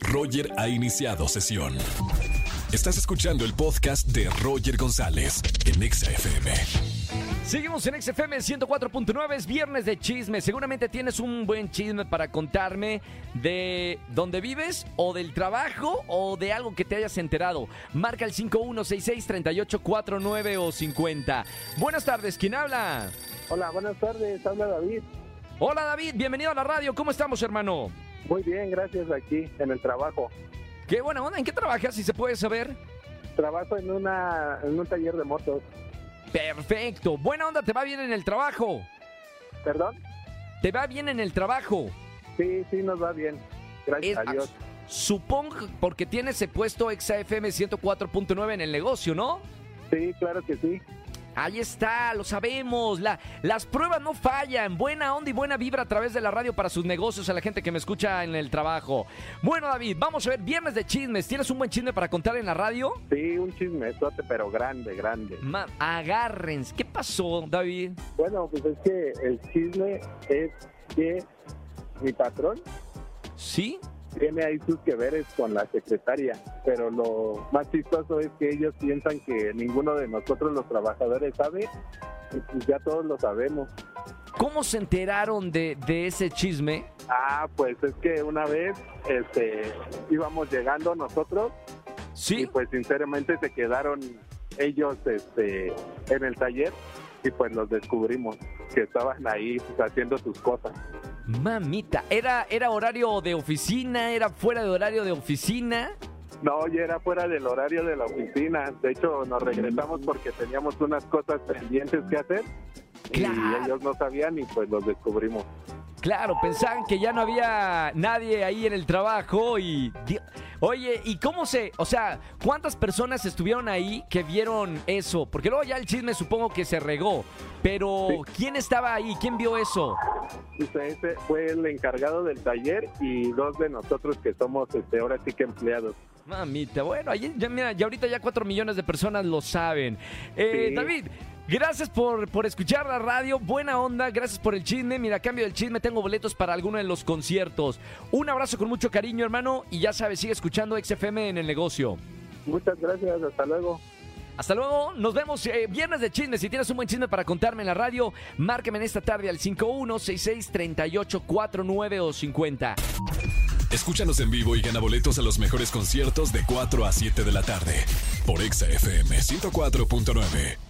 Roger ha iniciado sesión. Estás escuchando el podcast de Roger González en Exa FM. Seguimos en XFM 104.9, es viernes de chisme. Seguramente tienes un buen chisme para contarme de dónde vives o del trabajo o de algo que te hayas enterado. Marca el 5166-3849 o 50. Buenas tardes, ¿quién habla? Hola, buenas tardes, habla David. Hola David, bienvenido a la radio. ¿Cómo estamos, hermano? Muy bien, gracias aquí en el trabajo. Qué buena onda, ¿en qué trabajas si se puede saber? Trabajo en una en un taller de motos. Perfecto, buena onda, ¿te va bien en el trabajo? ¿Perdón? ¿Te va bien en el trabajo? Sí, sí nos va bien. Gracias Es- a Dios. Supongo porque tienes ese puesto XFM 104.9 en el negocio, ¿no? Sí, claro que sí. Ahí está, lo sabemos. La- las pruebas no fallan. Buena onda y buena vibra a través de la radio para sus negocios, a la gente que me escucha en el trabajo. Bueno, David, vamos a ver, viernes de chismes. ¿Tienes un buen chisme para contar en la radio? Sí, un chismesote, pero grande, grande. Ma- agárrense. ¿Qué pasó, David? Bueno, pues es que el chisme es que mi patrón ¿Sí? Tiene ahí sus que veres con la secretaria, pero lo más chistoso es que ellos piensan que ninguno de nosotros los trabajadores sabe, y pues ya todos lo sabemos. ¿Cómo se enteraron de, de ese chisme? Ah, pues es que una vez este, íbamos llegando nosotros y ¿Sí? pues sinceramente se quedaron ellos este, en el taller y pues los descubrimos que estaban ahí pues, haciendo sus cosas. Mamita, ¿era, ¿era horario de oficina? ¿Era fuera de horario de oficina? No, ya era fuera del horario de la oficina. De hecho, nos regresamos porque teníamos unas cosas pendientes que hacer Claro. y ellos no sabían y pues los descubrimos. Claro, pensaban que ya no había nadie ahí en el trabajo y... Oye, ¿y cómo se...? O sea, ¿cuántas personas estuvieron ahí que vieron eso? Porque luego ya el chisme supongo que se regó. Pero, Sí. ¿quién estaba ahí? ¿Quién vio eso? Ese fue el encargado del taller y dos de nosotros que somos este, ahora sí que empleados. Mamita, bueno, ahí ya, mira, ya ahorita ya cuatro millones de personas lo saben. Eh, Sí. David, gracias por, por escuchar la radio, buena onda, gracias por el chisme. Mira, a cambio del chisme tengo boletos para alguno de los conciertos. Un abrazo con mucho cariño, hermano, y ya sabes, sigue escuchando XFM en el negocio. Muchas gracias, hasta luego. Hasta luego, nos vemos eh, viernes de chisme. Si tienes un buen chisme para contarme en la radio, márqueme en esta tarde al 51663849 o 50. Escúchanos en vivo y gana boletos a los mejores conciertos de 4 a 7 de la tarde por Exa FM 104.9.